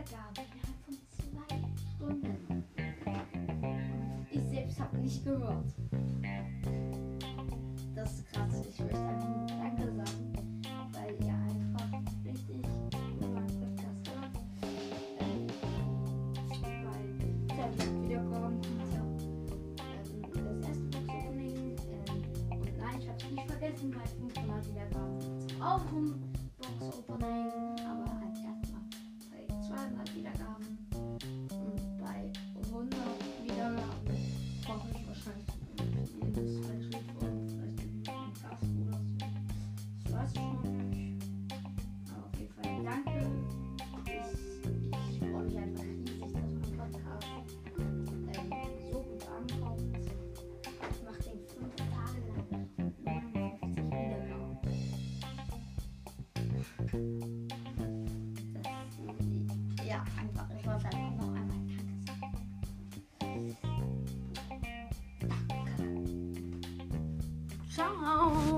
Wiedergabe innerhalb von zwei Stunden. Ich selbst habe nicht gehört. Das ist krass. Ich möchte einfach nur Danke sagen, weil ihr einfach richtig guten Podcast habt. Ähm, weil ich habe nicht wiederkommen. Ich habe ähm, das erste Buch so umlegen. Ähm, und nein, ich habe es nicht vergessen, weil 500 Wiedergaben auch um Box Opening. Aber 200 Wiedergaben. Und bei 100 Wiedergaben brauche ich wahrscheinlich jedes Beispiel von vielleicht einem Gast oder so. Ich weiß noch nicht. Aber auf jeden Fall danke. Ich, ich freue mich einfach riesig, dass mein Podcast so gut ankommt. Ich mache den fünf Tage lang und 59 Wiedergaben ja, einfach, ich wollte einfach noch einmal Danke sagen. Danke. Ciao.